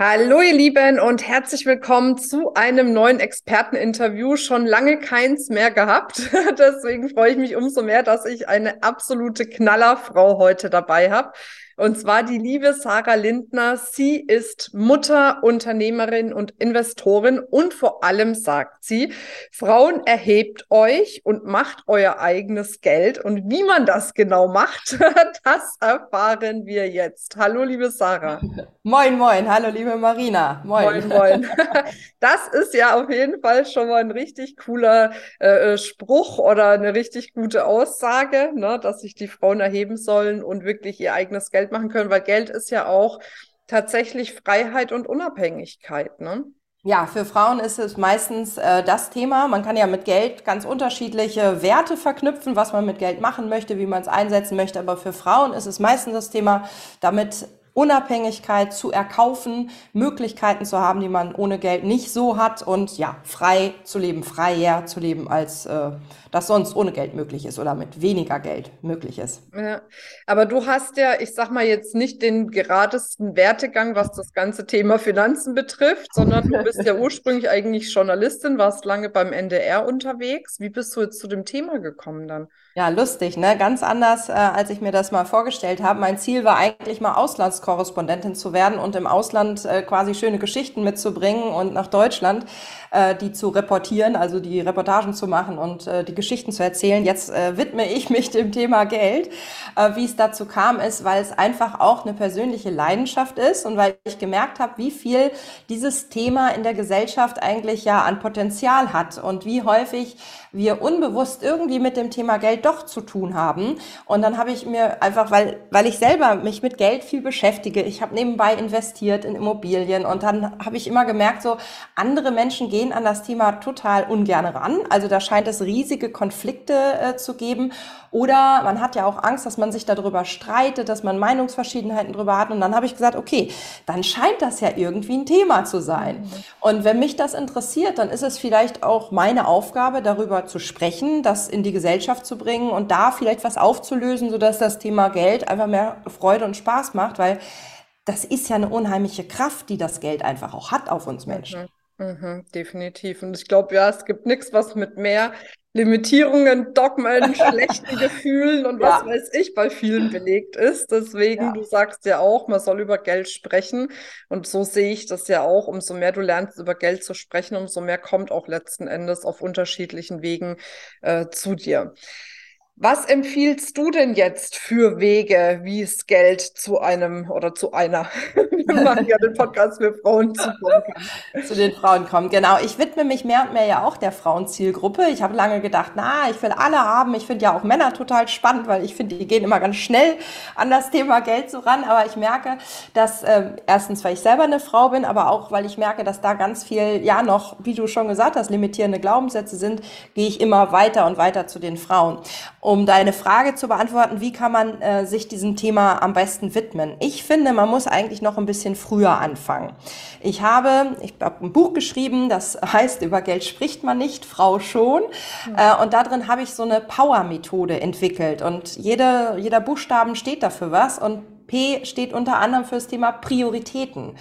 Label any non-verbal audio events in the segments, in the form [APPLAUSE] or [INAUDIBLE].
Hallo ihr Lieben und herzlich willkommen zu einem neuen Experteninterview. Schon lange keins mehr gehabt. [LAUGHS] Deswegen freue ich mich umso mehr, dass ich eine absolute Knallerfrau heute dabei habe. Und zwar die liebe Sarah Lindner. Sie ist Mutter, Unternehmerin und Investorin und vor allem sagt sie, Frauen erhebt euch und macht euer eigenes Geld. Und wie man das genau macht, [LAUGHS] das erfahren wir jetzt. Hallo, liebe Sarah. Moin, moin. Hallo, liebe Marina. Moin. Moin, moin. [LAUGHS] Das ist ja auf jeden Fall schon mal ein richtig cooler äh, Spruch oder eine richtig gute Aussage, ne, dass sich die Frauen erheben sollen und wirklich ihr eigenes Geld Geld machen können, weil Geld ist ja auch tatsächlich Freiheit und Unabhängigkeit, ne? Ja, für Frauen ist es meistens äh, das Thema. Man kann ja mit Geld ganz unterschiedliche Werte verknüpfen, was man mit Geld machen möchte, wie man es einsetzen möchte. Aber für Frauen ist es meistens das Thema, damit Unabhängigkeit zu erkaufen, Möglichkeiten zu haben, die man ohne Geld nicht so hat und ja, frei zu leben, freier zu leben als äh, das sonst ohne Geld möglich ist oder mit weniger Geld möglich ist. Ja, aber du hast ja, ich sag mal jetzt nicht den geradesten Wertegang, was das ganze Thema Finanzen betrifft, sondern du bist ja [LAUGHS] ursprünglich eigentlich Journalistin, warst lange beim NDR unterwegs. Wie bist du jetzt zu dem Thema gekommen dann? Ja, lustig, ne? Ganz anders, äh, als ich mir das mal vorgestellt habe. Mein Ziel war eigentlich mal Auslandskorrespondentin zu werden und im Ausland äh, quasi schöne Geschichten mitzubringen und nach Deutschland äh, die zu reportieren, also die Reportagen zu machen und äh, die Geschichten zu erzählen. Jetzt äh, widme ich mich dem Thema Geld. Äh, wie es dazu kam, ist, weil es einfach auch eine persönliche Leidenschaft ist und weil ich gemerkt habe, wie viel dieses Thema in der Gesellschaft eigentlich ja an Potenzial hat und wie häufig wir unbewusst irgendwie mit dem Thema Geld doch zu tun haben. Und dann habe ich mir einfach, weil, weil ich selber mich mit Geld viel beschäftige, ich habe nebenbei investiert in Immobilien und dann habe ich immer gemerkt, so andere Menschen gehen an das Thema total ungern ran. Also da scheint es riesige Konflikte äh, zu geben. Oder man hat ja auch Angst, dass man sich darüber streitet, dass man Meinungsverschiedenheiten darüber hat. Und dann habe ich gesagt, okay, dann scheint das ja irgendwie ein Thema zu sein. Und wenn mich das interessiert, dann ist es vielleicht auch meine Aufgabe, darüber zu sprechen, das in die Gesellschaft zu bringen und da vielleicht was aufzulösen, sodass das Thema Geld einfach mehr Freude und Spaß macht, weil das ist ja eine unheimliche Kraft, die das Geld einfach auch hat auf uns Menschen. Mhm. Mhm, definitiv. Und ich glaube, ja, es gibt nichts, was mit mehr Limitierungen, Dogmen, [LAUGHS] schlechten Gefühlen und was ja. weiß ich bei vielen belegt ist. Deswegen, ja. du sagst ja auch, man soll über Geld sprechen. Und so sehe ich das ja auch. Umso mehr du lernst, über Geld zu sprechen, umso mehr kommt auch letzten Endes auf unterschiedlichen Wegen äh, zu dir. Was empfiehlst du denn jetzt für Wege, wie es Geld zu einem oder zu einer, wir machen ja den Podcast für Frauen zukommen kann? [LAUGHS] Zu den Frauen kommen, genau. Ich widme mich mehr und mehr ja auch der Frauenzielgruppe. Ich habe lange gedacht, na, ich will alle haben. Ich finde ja auch Männer total spannend, weil ich finde, die gehen immer ganz schnell an das Thema Geld so ran. Aber ich merke, dass äh, erstens, weil ich selber eine Frau bin, aber auch, weil ich merke, dass da ganz viel, ja noch, wie du schon gesagt hast, limitierende Glaubenssätze sind, gehe ich immer weiter und weiter zu den Frauen um deine Frage zu beantworten, wie kann man äh, sich diesem Thema am besten widmen? Ich finde, man muss eigentlich noch ein bisschen früher anfangen. Ich habe, ich habe ein Buch geschrieben, das [LAUGHS] heißt, über Geld spricht man nicht, Frau schon. Mhm. Äh, und darin habe ich so eine Power-Methode entwickelt. Und jede, jeder Buchstaben steht dafür was. Und P steht unter anderem für das Thema Prioritäten.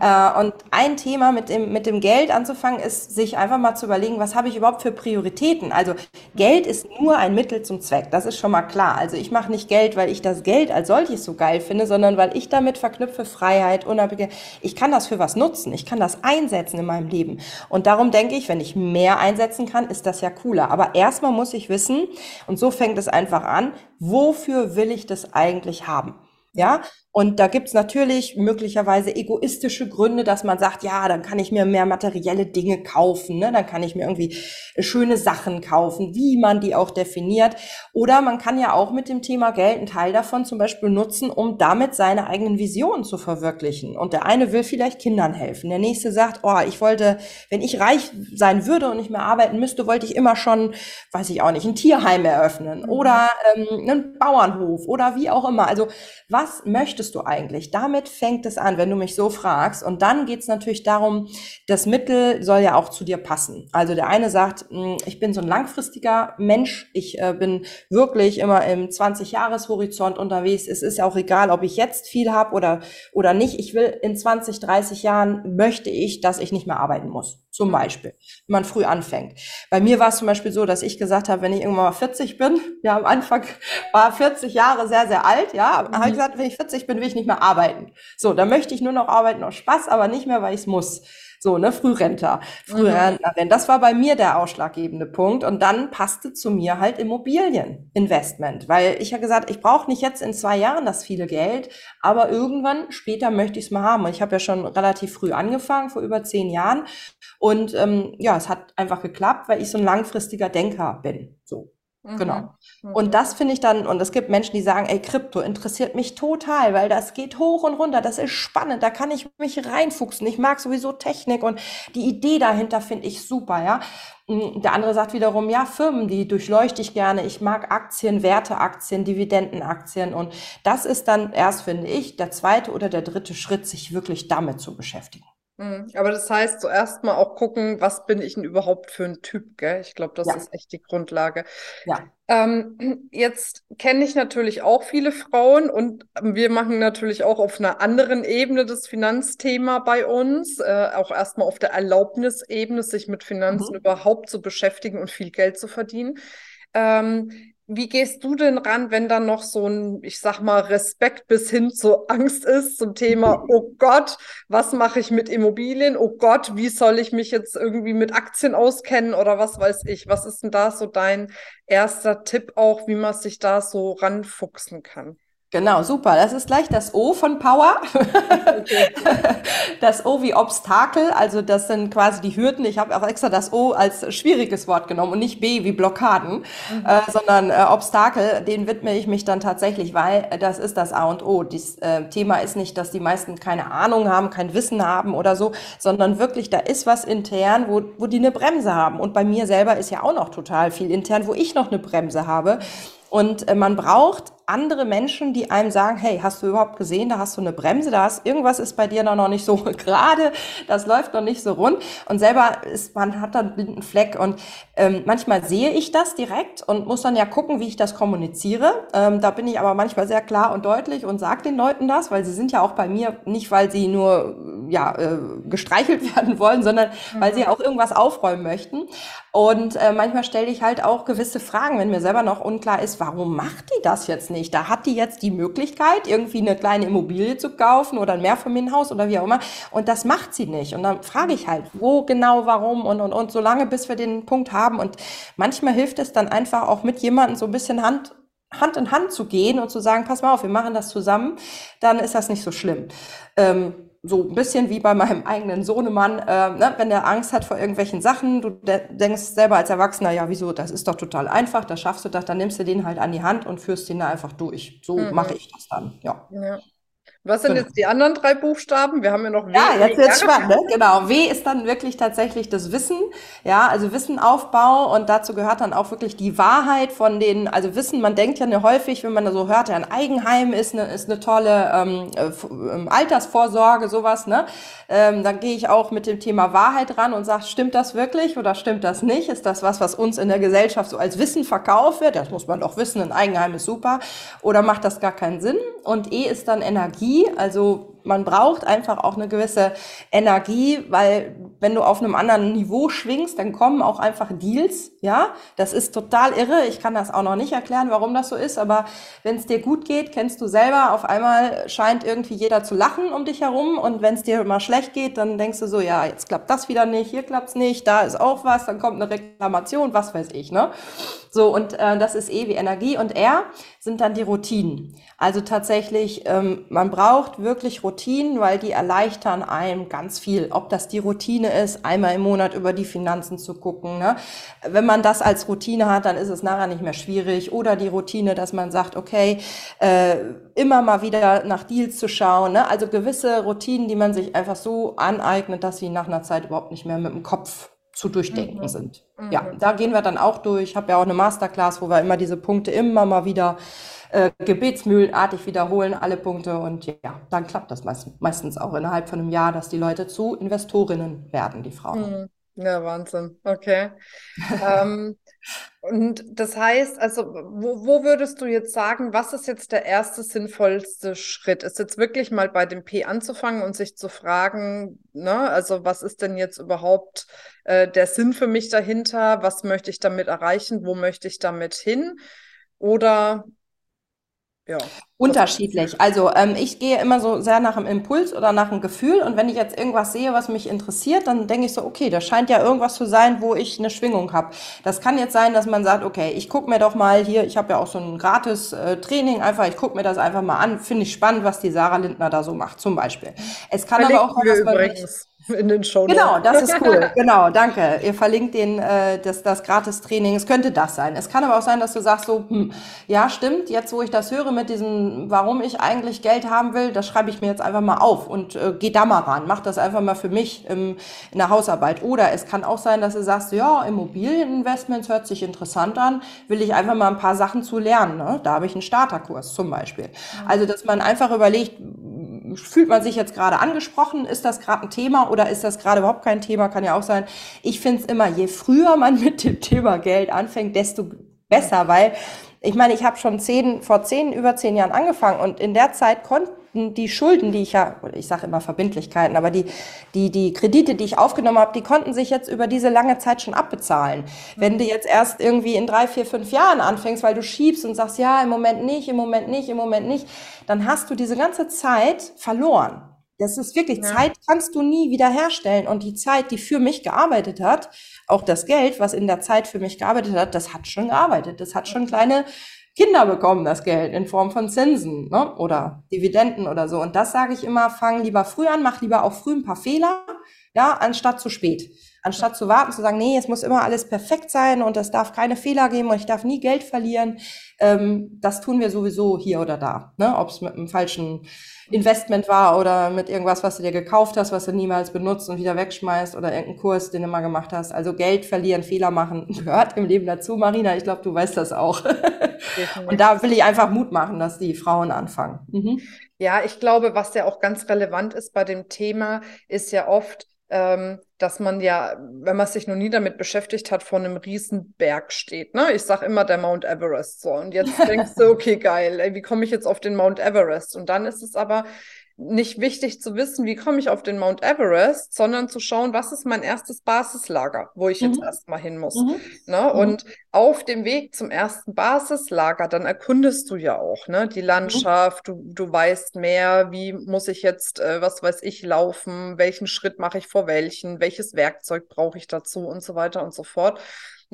Äh, und ein Thema mit dem, mit dem Geld anzufangen, ist, sich einfach mal zu überlegen, was habe ich überhaupt für Prioritäten? Also Geld ist nur ein Mittel zum Zweck. Das ist schon mal klar. Also ich mache nicht Geld, weil ich das Geld als solches so geil finde, sondern weil ich damit verknüpfe Freiheit, Unabhängigkeit. Ich kann das für was nutzen. Ich kann das einsetzen in meinem Leben. Und darum denke ich, wenn ich mehr einsetzen kann, ist das ja cooler. Aber erstmal muss ich wissen, und so fängt es einfach an, wofür will ich das eigentlich haben? Ja, Und da gibt's natürlich möglicherweise egoistische Gründe, dass man sagt, ja, dann kann ich mir mehr materielle Dinge kaufen, ne? dann kann ich mir irgendwie schöne Sachen kaufen, wie man die auch definiert. Oder man kann ja auch mit dem Thema Geld einen Teil davon zum Beispiel nutzen, um damit seine eigenen Visionen zu verwirklichen. Und der eine will vielleicht Kindern helfen. Der nächste sagt, oh, ich wollte, wenn ich reich sein würde und nicht mehr arbeiten müsste, wollte ich immer schon, weiß ich auch nicht, ein Tierheim eröffnen mhm. oder ähm, einen Bauernhof oder wie auch immer. Also was möchtest du eigentlich? Damit fängt es an, wenn du mich so fragst. Und dann geht es natürlich darum, das Mittel soll ja auch zu dir passen. Also der eine sagt, hm, ich bin so ein langfristiger Mensch, ich äh, bin wirklich immer im 20-Jahres-Horizont unterwegs. Es ist ja auch egal, ob ich jetzt viel habe oder, oder nicht. Ich will in 20, 30 Jahren möchte ich, dass ich nicht mehr arbeiten muss. Zum Beispiel, wenn man früh anfängt. Bei mir war es zum Beispiel so, dass ich gesagt habe, wenn ich irgendwann mal 40 bin, [LAUGHS] ja, am Anfang war 40 Jahre sehr, sehr alt, ja, mhm. habe ich gesagt, wenn ich 40 bin, will ich nicht mehr arbeiten. So, dann möchte ich nur noch arbeiten aus Spaß, aber nicht mehr, weil ich es muss. So, ne, Frührenter, Frührentnerin. Mhm. Das war bei mir der ausschlaggebende Punkt. Und dann passte zu mir halt Immobilieninvestment, weil ich ja gesagt, ich brauche nicht jetzt in zwei Jahren das viele Geld, aber irgendwann später möchte ich es mal haben. Und ich habe ja schon relativ früh angefangen, vor über zehn Jahren. Und ähm, ja, es hat einfach geklappt, weil ich so ein langfristiger Denker bin. So. Genau. Mhm. Mhm. Und das finde ich dann, und es gibt Menschen, die sagen, ey, Krypto interessiert mich total, weil das geht hoch und runter, das ist spannend, da kann ich mich reinfuchsen. Ich mag sowieso Technik und die Idee dahinter finde ich super, ja. Mm, der andere sagt wiederum, ja, Firmen, die durchleuchte ich gerne. Ich mag Aktien, Werteaktien, Dividendenaktien. Und das ist dann erst, finde ich, der zweite oder der dritte Schritt, sich wirklich damit zu beschäftigen. Mhm. Aber das heißt, zuerst mal auch gucken, was bin ich denn überhaupt für ein Typ, gell? Ich glaube, das ja. ist echt die Grundlage. Ja. Ähm, jetzt kenne ich natürlich auch viele Frauen und wir machen natürlich auch auf einer anderen Ebene das Finanzthema bei uns, äh, auch erstmal auf der Erlaubnisebene, sich mit Finanzen mhm. überhaupt zu beschäftigen und viel Geld zu verdienen. Ähm, wie gehst du denn ran, wenn dann noch so ein, ich sag mal, Respekt bis hin zu Angst ist zum Thema, [LAUGHS] oh Gott, was mache ich mit Immobilien? Oh Gott, wie soll ich mich jetzt irgendwie mit Aktien auskennen oder was weiß ich? Was ist denn da so dein erster Tipp auch, wie man sich da so ranfuchsen kann? Genau, super. Das ist gleich das O von Power. Okay. [LAUGHS] Das O wie Obstakel, also das sind quasi die Hürden. Ich habe auch extra das O als schwieriges Wort genommen und nicht B wie Blockaden, mhm. äh, sondern äh, Obstakel, den widme ich mich dann tatsächlich, weil das ist das A und O. Das äh, Thema ist nicht, dass die meisten keine Ahnung haben, kein Wissen haben oder so, sondern wirklich, da ist was intern, wo, wo die eine Bremse haben. Und bei mir selber ist ja auch noch total viel intern, wo ich noch eine Bremse habe. Und äh, man braucht andere Menschen, die einem sagen, hey, hast du überhaupt gesehen, da hast du eine Bremse, da hast irgendwas ist bei dir noch nicht so [LAUGHS] gerade, das läuft noch nicht so rund und selber ist man hat da einen blinden Fleck und ähm, manchmal sehe ich das direkt und muss dann ja gucken, wie ich das kommuniziere. Ähm, da bin ich aber manchmal sehr klar und deutlich und sage den Leuten das, weil sie sind ja auch bei mir nicht, weil sie nur ja äh, gestreichelt [LAUGHS] werden wollen, sondern mhm. weil sie auch irgendwas aufräumen möchten. Und äh, manchmal stelle ich halt auch gewisse Fragen, wenn mir selber noch unklar ist, warum macht die das jetzt nicht. Da hat die jetzt die Möglichkeit, irgendwie eine kleine Immobilie zu kaufen oder ein Mehrfamilienhaus oder wie auch immer. Und das macht sie nicht. Und dann frage ich halt, wo genau, warum und, und, und, so lange, bis wir den Punkt haben. Und manchmal hilft es dann einfach auch mit jemandem so ein bisschen Hand Hand in Hand zu gehen und zu sagen, pass mal auf, wir machen das zusammen, dann ist das nicht so schlimm. Ähm, so ein bisschen wie bei meinem eigenen Sohnemann, äh, ne, wenn der Angst hat vor irgendwelchen Sachen, du de denkst selber als Erwachsener, ja, wieso, das ist doch total einfach, das schaffst du doch, dann nimmst du den halt an die Hand und führst den da einfach durch. So mhm. mache ich das dann, ja. ja. Was sind genau. jetzt die anderen drei Buchstaben? Wir haben ja noch W. Ja, jetzt wird's spannend, ne? Genau. W ist dann wirklich tatsächlich das Wissen. Ja, also Wissenaufbau und dazu gehört dann auch wirklich die Wahrheit von den, also Wissen, man denkt ja ne, häufig, wenn man da so hört, ja, ein Eigenheim ist eine, ist eine tolle ähm, äh, ähm, Altersvorsorge, sowas, ne? Ähm, dann gehe ich auch mit dem Thema Wahrheit ran und sage, stimmt das wirklich oder stimmt das nicht? Ist das was, was uns in der Gesellschaft so als Wissen verkauft wird? Das muss man doch wissen, ein Eigenheim ist super. Oder macht das gar keinen Sinn? Und E ist dann Energie also man braucht einfach auch eine gewisse Energie, weil wenn du auf einem anderen Niveau schwingst, dann kommen auch einfach Deals, ja. Das ist total irre. Ich kann das auch noch nicht erklären, warum das so ist, aber wenn es dir gut geht, kennst du selber, auf einmal scheint irgendwie jeder zu lachen um dich herum und wenn es dir mal schlecht geht, dann denkst du so, ja, jetzt klappt das wieder nicht, hier klappt's nicht, da ist auch was, dann kommt eine Reklamation, was weiß ich, ne? So, und äh, das ist E wie Energie und R sind dann die Routinen. Also tatsächlich, ähm, man braucht wirklich Routinen, weil die erleichtern einem ganz viel. Ob das die Routine ist, einmal im Monat über die Finanzen zu gucken. Ne? Wenn man das als Routine hat, dann ist es nachher nicht mehr schwierig. Oder die Routine, dass man sagt, okay, äh, immer mal wieder nach Deals zu schauen. Ne? Also gewisse Routinen, die man sich einfach so aneignet, dass sie nach einer Zeit überhaupt nicht mehr mit dem Kopf zu durchdenken mhm. sind. Mhm. Ja, da gehen wir dann auch durch. Ich habe ja auch eine Masterclass, wo wir immer diese Punkte immer mal wieder äh, gebetsmühlenartig wiederholen, alle Punkte. Und ja, dann klappt das meist, meistens auch innerhalb von einem Jahr, dass die Leute zu Investorinnen werden, die Frauen. Mhm. Ja, Wahnsinn. Okay. ähm, und das heißt, also, wo, wo würdest du jetzt sagen, was ist jetzt der erste sinnvollste Schritt? Ist jetzt wirklich mal bei dem P anzufangen und sich zu fragen, ne, also was ist denn jetzt überhaupt äh, der Sinn für mich dahinter? Was möchte ich damit erreichen? Wo möchte ich damit hin? Oder ja. Unterschiedlich. Also ähm, ich gehe immer so sehr nach dem Impuls oder nach dem Gefühl und wenn ich jetzt irgendwas sehe, was mich interessiert, dann denke ich so, okay, das scheint ja irgendwas zu sein, wo ich eine Schwingung habe. Das kann jetzt sein, dass man sagt, okay, ich gucke mir doch mal hier, ich habe ja auch so ein gratis äh, Training, einfach, ich gucke mir das einfach mal an, finde ich spannend, was die Sarah Lindner da so macht, zum Beispiel. Es kann Verlinken aber auch sein, dass man übrigens in den Show. Genau, das ist cool. [LAUGHS] genau, danke. Ihr verlinkt den, äh, das, das Gratis-Training. Es könnte das sein. Es kann aber auch sein, dass du sagst so, hm, ja, stimmt, jetzt wo ich das höre mit diesem, warum ich eigentlich Geld haben will, das schreibe ich mir jetzt einfach mal auf und äh, geh da mal ran. Mach das einfach mal für mich im, in der Hausarbeit. Oder es kann auch sein, dass du sagst, ja, Immobilieninvestments hört sich interessant an, will ich einfach mal ein paar Sachen zu lernen. Ne? Da habe ich einen Starterkurs zum Beispiel. Also, dass man einfach überlegt, fühlt man sich jetzt gerade angesprochen? Ist das gerade ein Thema oder ist das gerade überhaupt kein Thema? Kann ja auch sein. Ich finde es immer, je früher man [LAUGHS] mit dem Thema Geld anfängt, desto besser, weil ich meine, ich habe schon zehn, vor zehn, über zehn Jahren angefangen und in der Zeit konnten die Schulden, die ich ja, ich sage immer Verbindlichkeiten, aber die, die, die Kredite, die ich aufgenommen habe, die konnten sich jetzt über diese lange Zeit schon abbezahlen. Wenn du jetzt erst irgendwie in drei, vier, fünf Jahren anfängst, weil du schiebst und sagst, ja, im Moment nicht, im Moment nicht, im Moment nicht, dann hast du diese ganze Zeit verloren. Das ist wirklich, ja. Zeit kannst du nie wiederherstellen. Und die Zeit, die für mich gearbeitet hat, auch das Geld, was in der Zeit für mich gearbeitet hat, das hat schon gearbeitet. Das hat schon kleine Kinder bekommen, das Geld in Form von Zinsen ne? oder Dividenden oder so. Und das sage ich immer, fang lieber früh an, mach lieber auch früh ein paar Fehler, ja, anstatt zu spät. Anstatt zu warten, zu sagen, nee, es muss immer alles perfekt sein und es darf keine Fehler geben und ich darf nie Geld verlieren. Ähm, das tun wir sowieso hier oder da. Ne? Ob es mit einem falschen Investment war oder mit irgendwas, was du dir gekauft hast, was du niemals benutzt und wieder wegschmeißt oder irgendeinen Kurs, den du mal gemacht hast. Also Geld verlieren, Fehler machen [LAUGHS] gehört im Leben dazu. Marina, ich glaube, du weißt das auch. und da will ich einfach Mut machen, dass die Frauen anfangen. Mhm. Ja, ich glaube, was ja auch ganz relevant ist bei dem Thema, ist ja oft, ähm, dass man ja, wenn man sich noch nie damit beschäftigt hat, vor einem riesen Berg steht. Ne? Ich sage immer der Mount Everest so. Und jetzt [LAUGHS] denkst du, okay, geil, ey, wie komme ich jetzt auf den Mount Everest? Und dann ist es aber nicht wichtig zu wissen, wie komme ich auf den Mount Everest, sondern zu schauen, was ist mein erstes Basislager, wo ich mhm. jetzt erstmal hin muss. Mhm. Ne? Mhm. Und auf dem Weg zum ersten Basislager, dann erkundest du ja auch ne? die mhm. Landschaft, du, du weißt mehr, wie muss ich jetzt, äh, was weiß ich, laufen, welchen Schritt mache ich vor welchen, welches Werkzeug brauche ich dazu und so weiter und so fort.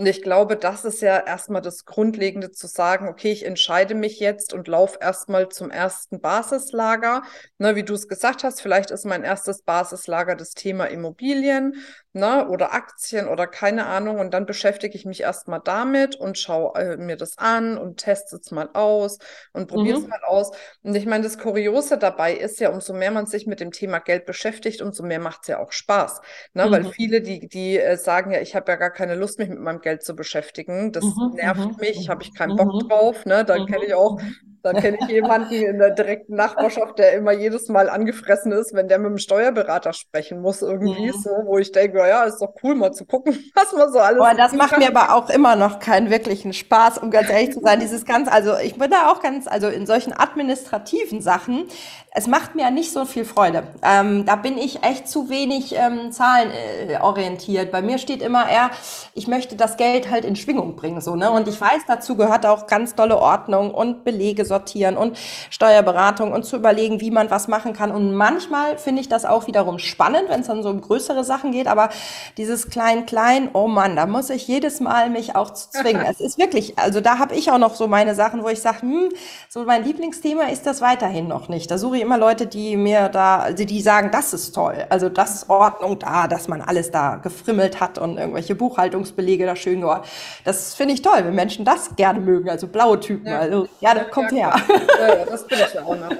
Und ich glaube, das ist ja erstmal das Grundlegende zu sagen, okay, ich entscheide mich jetzt und laufe erstmal zum ersten Basislager. Ne, wie du es gesagt hast, vielleicht ist mein erstes Basislager das Thema Immobilien ne, oder Aktien oder keine Ahnung. Und dann beschäftige ich mich erstmal damit und schaue äh, mir das an und teste es mal aus und probiere es mhm. mal aus. Und ich meine, das Kuriose dabei ist ja, umso mehr man sich mit dem Thema Geld beschäftigt, umso mehr macht es ja auch Spaß. Ne? Mhm. Weil viele, die, die äh, sagen ja, ich habe ja gar keine Lust, mich mit meinem Geld zu beschäftigen. Das mhm. nervt mhm, mich, habe ich keinen Bock mhm. drauf. Ne? Dann kenne ich auch da kenne ich jemanden in der direkten Nachbarschaft, der immer jedes Mal angefressen ist, wenn der mit dem Steuerberater sprechen muss, irgendwie ja. so, wo ich denke, ja, ist doch cool, mal zu gucken, [LAUGHS] was man so alles. Boah, das macht kann. mir aber auch immer noch keinen wirklichen Spaß, um ganz ehrlich zu sein. Dieses ganz, also ich bin da auch ganz, also in solchen administrativen Sachen, es macht mir nicht so viel Freude. Ähm, da bin ich echt zu wenig ähm, zahlenorientiert. Bei mir steht immer eher, ich möchte das Geld halt in Schwingung bringen, so, ne? Und ich weiß, dazu gehört auch ganz dolle Ordnung und Belege sortieren und Steuerberatung und zu überlegen, wie man was machen kann. Und manchmal finde ich das auch wiederum spannend, wenn es dann so um größere Sachen geht. Aber dieses Klein-Klein, oh Mann, da muss ich jedes Mal mich auch zwingen. [LAUGHS] es ist wirklich, also da habe ich auch noch so meine Sachen, wo ich sage, hm, so mein Lieblingsthema ist das weiterhin noch nicht. Da suche ich immer Leute, die mir da, also die sagen, das ist toll. Also das ist Ordnung da, dass man alles da gefrimmelt hat und irgendwelche Buchhaltungsbelege da schön geordnet. Das finde ich toll, wenn Menschen das gerne mögen, also blaue Typen. Ja. Also ja, das kommt ja, her. Ja, das bin ich ja auch noch.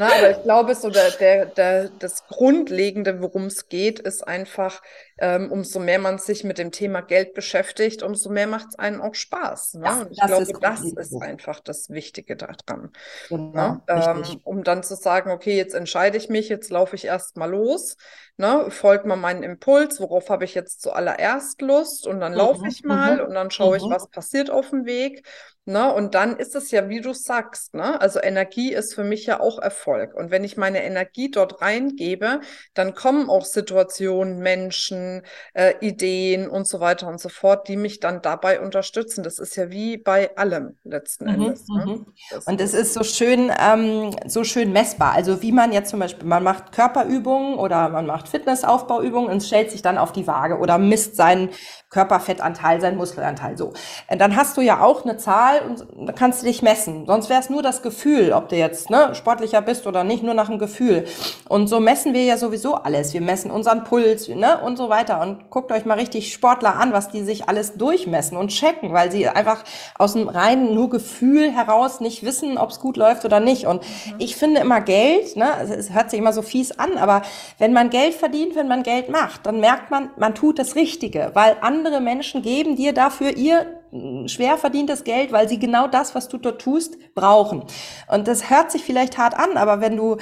Na, aber ich glaube, so der, der, der, das Grundlegende, worum es geht, ist einfach, ähm, umso mehr man sich mit dem Thema Geld beschäftigt, umso mehr macht es einen auch Spaß. Ne? Ja, und ich glaube, ist das ist einfach das Wichtige daran. Genau, ne? ähm, um dann zu sagen, okay, jetzt entscheide ich mich, jetzt laufe ich erstmal los, ne? folgt mal meinen Impuls, worauf habe ich jetzt zuallererst Lust und dann laufe mhm, ich mal mhm, und dann schaue ich, mhm. was passiert auf dem Weg Ne? Und dann ist es ja, wie du sagst, ne? also Energie ist für mich ja auch Erfolg. Und wenn ich meine Energie dort reingebe, dann kommen auch Situationen, Menschen, äh, Ideen und so weiter und so fort, die mich dann dabei unterstützen. Das ist ja wie bei allem letzten mhm, Endes. Ne? Mhm. Und es ist so schön, ähm, so schön messbar. Also wie man jetzt zum Beispiel, man macht Körperübungen oder man macht Fitnessaufbauübungen und stellt sich dann auf die Waage oder misst seinen Körperfettanteil, seinen Muskelanteil. So, äh, dann hast du ja auch eine Zahl und da kannst du dich messen. Sonst wäre es nur das Gefühl, ob du jetzt ne, sportlicher bist oder nicht, nur nach dem Gefühl. Und so messen wir ja sowieso alles. Wir messen unseren Puls ne, und so weiter. Und guckt euch mal richtig Sportler an, was die sich alles durchmessen und checken, weil sie einfach aus dem reinen nur Gefühl heraus nicht wissen, ob es gut läuft oder nicht. Und mhm. ich finde immer Geld, ne, es hört sich immer so fies an, aber wenn man Geld verdient, wenn man Geld macht, dann merkt man, man tut das Richtige, weil andere Menschen geben dir dafür ihr hm, schwer verdientes Geld, weil sie genau das, was du dort tust, brauchen. Und das hört sich vielleicht hart an, aber wenn du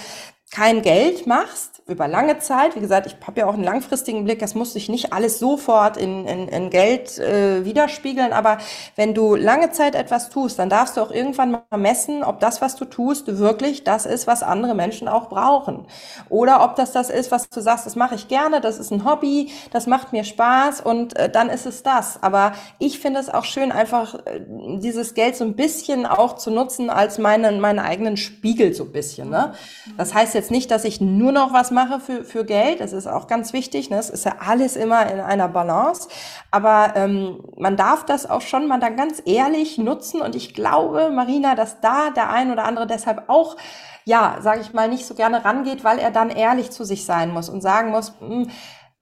kein Geld machst, über lange Zeit, wie gesagt, ich habe ja auch einen langfristigen Blick, das muss sich nicht alles sofort in, in, in Geld äh, widerspiegeln, aber wenn du lange Zeit etwas tust, dann darfst du auch irgendwann mal messen, ob das, was du tust, wirklich das ist, was andere Menschen auch brauchen. Oder ob das das ist, was du sagst, das mache ich gerne, das ist ein Hobby, das macht mir Spaß und äh, dann ist es das. Aber ich finde es auch schön, einfach äh, dieses Geld so ein bisschen auch zu nutzen als meinen, meinen eigenen Spiegel so ein bisschen. Ne? Das heißt jetzt nicht, dass ich nur noch was mache für, für Geld. Das ist auch ganz wichtig. Ne? Es ist ja alles immer in einer Balance. Aber ähm, man darf das auch schon mal dann ganz ehrlich nutzen. Und ich glaube, Marina, dass da der ein oder andere deshalb auch ja, sage ich mal, nicht so gerne rangeht, weil er dann ehrlich zu sich sein muss und sagen muss, hm,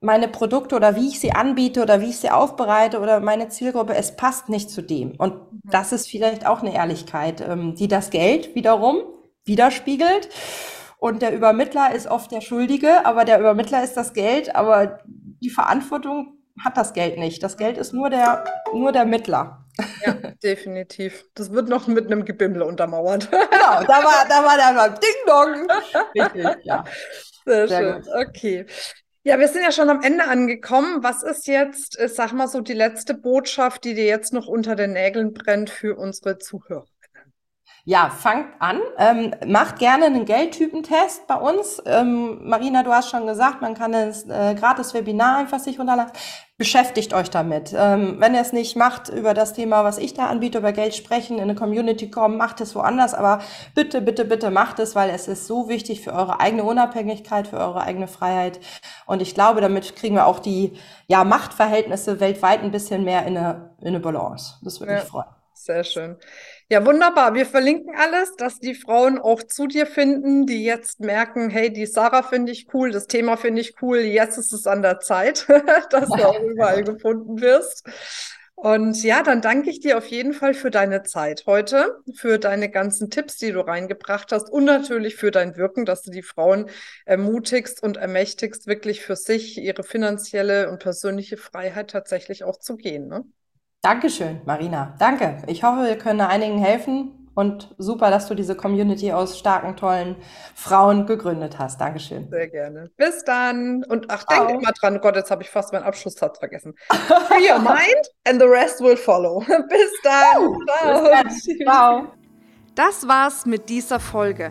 meine Produkte oder wie ich sie anbiete oder wie ich sie aufbereite oder meine Zielgruppe, es passt nicht zu dem. Und das ist vielleicht auch eine Ehrlichkeit, ähm, die das Geld wiederum widerspiegelt. Und der Übermittler ist oft der Schuldige, aber der Übermittler ist das Geld, aber die Verantwortung hat das Geld nicht. Das Geld ist nur der, nur der Mittler. Ja, definitiv. Das wird noch mit einem Gebimmel untermauert. [LAUGHS] Genau, da war, da war der mal Ding Dong. Richtig, ja. [LAUGHS] Sehr, Sehr schön. Gut. Okay. Ja, wir sind ja schon am Ende angekommen. Was ist jetzt, sag mal so, die letzte Botschaft, die dir jetzt noch unter den Nägeln brennt für unsere Zuhörer? Ja, fangt an. Ähm, macht gerne einen Geldtypentest bei uns. Ähm, Marina, du hast schon gesagt, man kann das äh, gratis Webinar einfach sich runterladen. Beschäftigt euch damit. Ähm, wenn ihr es nicht macht, über das Thema, was ich da anbiete, über Geld sprechen, in eine Community kommen, macht es woanders. Aber bitte, bitte, bitte macht es, weil es ist so wichtig für eure eigene Unabhängigkeit, für eure eigene Freiheit. Und ich glaube, damit kriegen wir auch die ja, Machtverhältnisse weltweit ein bisschen mehr in eine, in eine Balance. Das würde mich ja, freuen. Sehr schön. Ja, wunderbar. Wir verlinken alles, dass die Frauen auch zu dir finden, die jetzt merken, hey, die Sarah finde ich cool, das Thema finde ich cool, jetzt ist es an der Zeit, [LAUGHS] dass du auch überall [LAUGHS] gefunden wirst. Und ja, dann danke ich dir auf jeden Fall für deine Zeit heute, für deine ganzen Tipps, die du reingebracht hast und natürlich für dein Wirken, dass du die Frauen ermutigst und ermächtigst, wirklich für sich ihre finanzielle und persönliche Freiheit tatsächlich auch zu gehen. Ne? Dankeschön, Marina. Danke. Ich hoffe, wir können einigen helfen und super, dass du diese Community aus starken, tollen Frauen gegründet hast. Dankeschön. Sehr gerne. Bis dann. Und ach, denk immer dran, oh Gott, jetzt habe ich fast meinen Abschlusssatz vergessen. Free your [LAUGHS] mind and the rest will follow. [LAUGHS] Bis dann. Oh, Ciao. Bis dann. Ciao. Das war's mit dieser Folge.